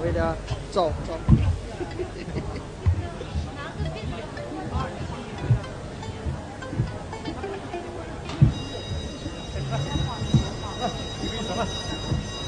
我给家走。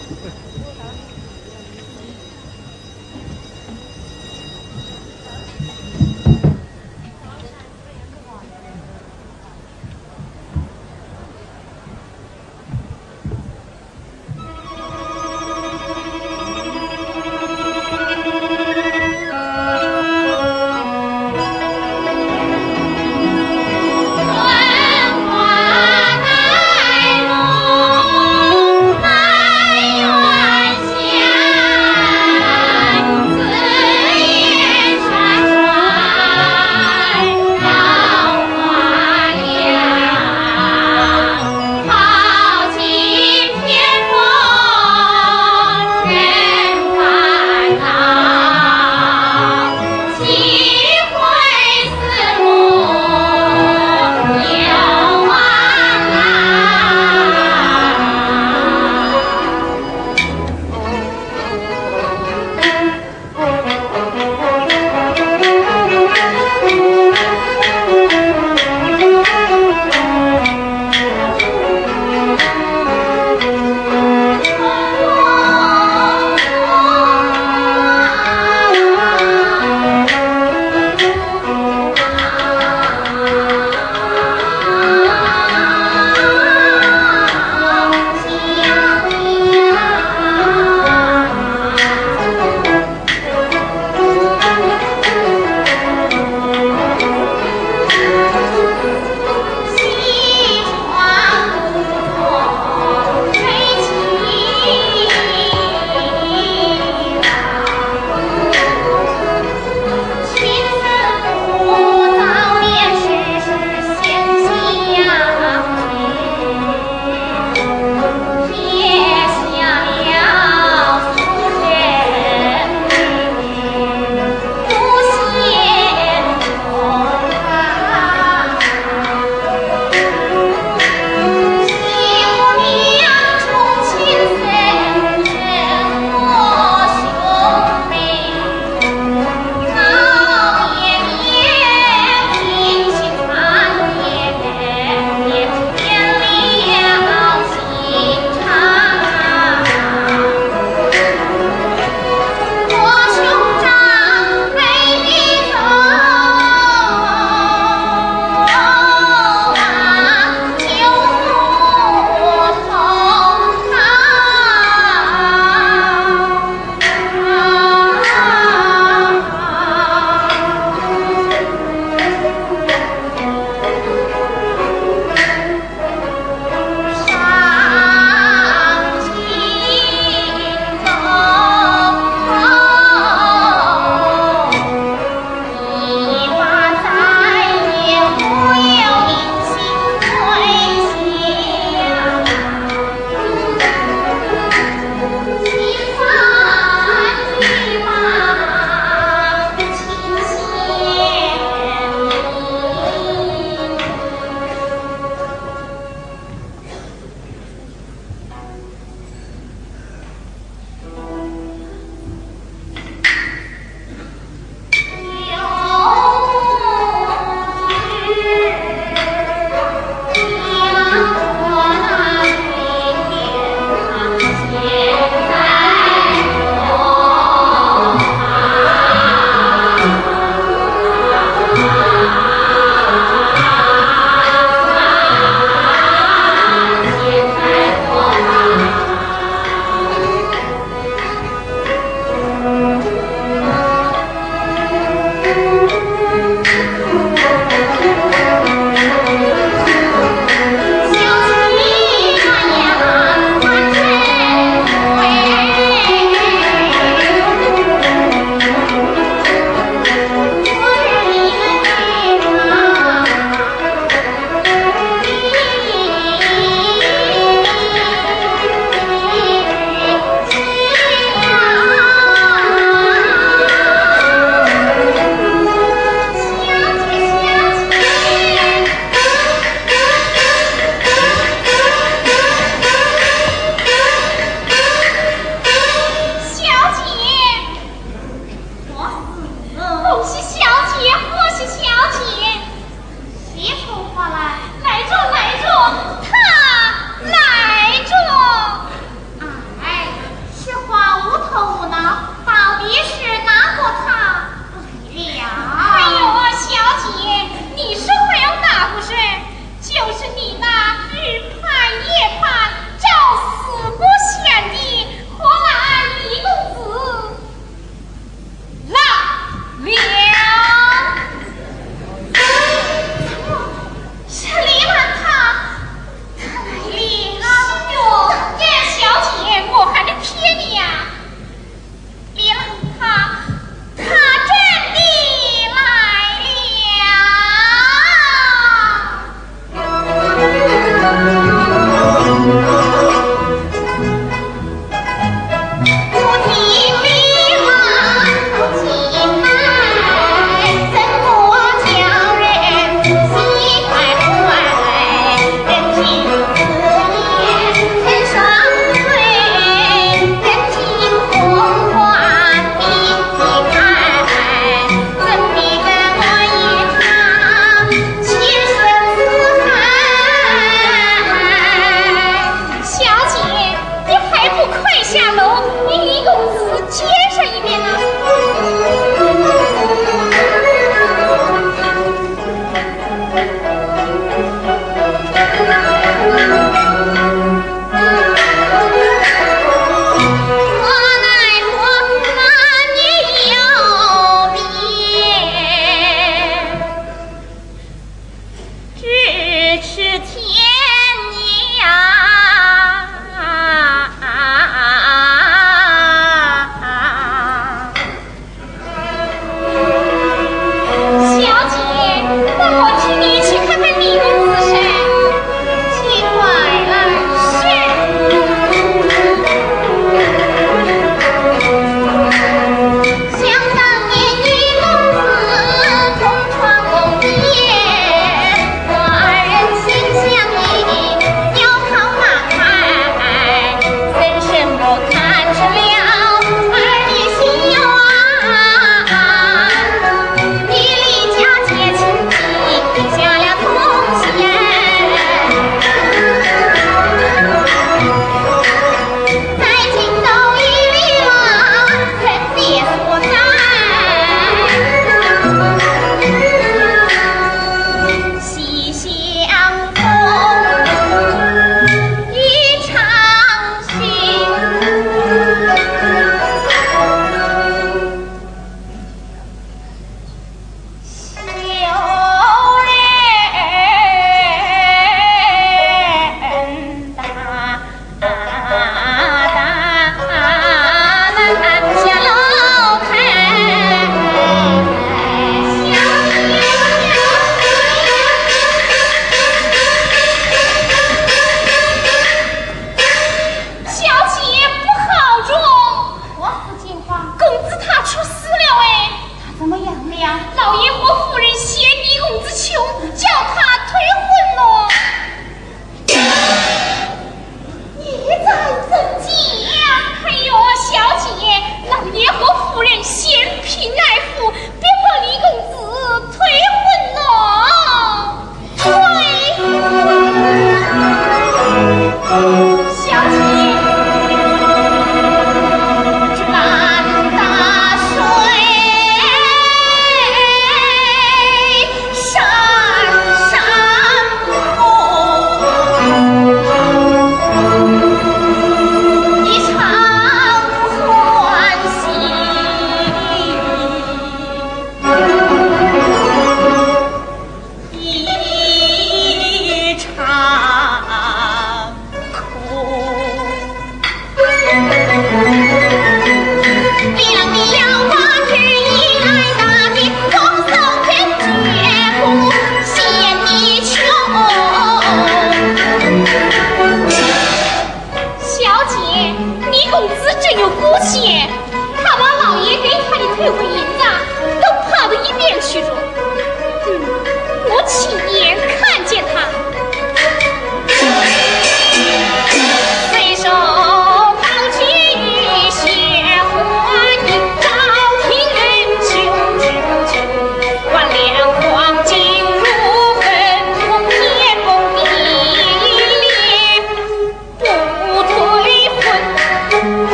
Música 老爷我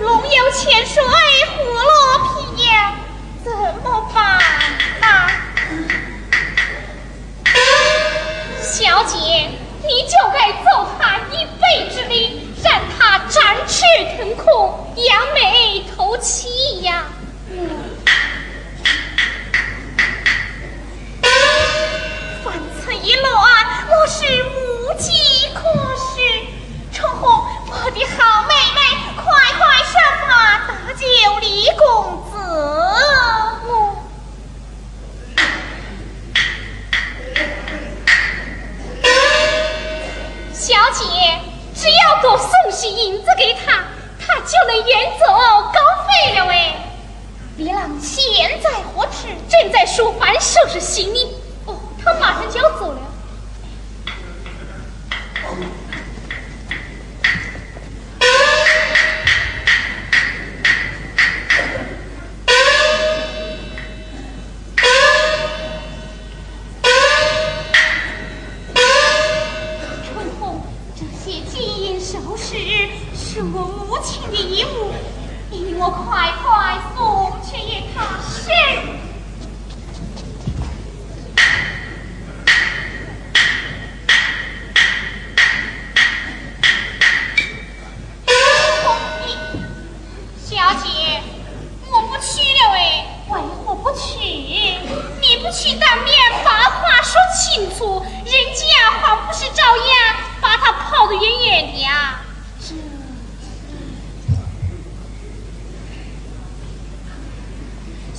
龙游浅水虎落平阳，怎么办啊？小姐，你就该揍他一辈之力，让他展翅腾空，扬眉吐气呀！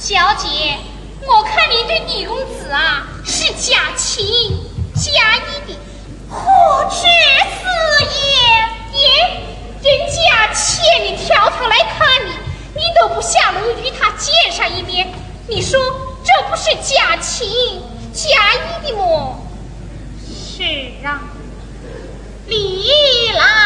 小姐，我看你对李公子啊是假情假意的，何止此也？也，人家千里迢迢来看你，你都不下楼与他见上一面，你说这不是假情假意的么？是啊，李郎。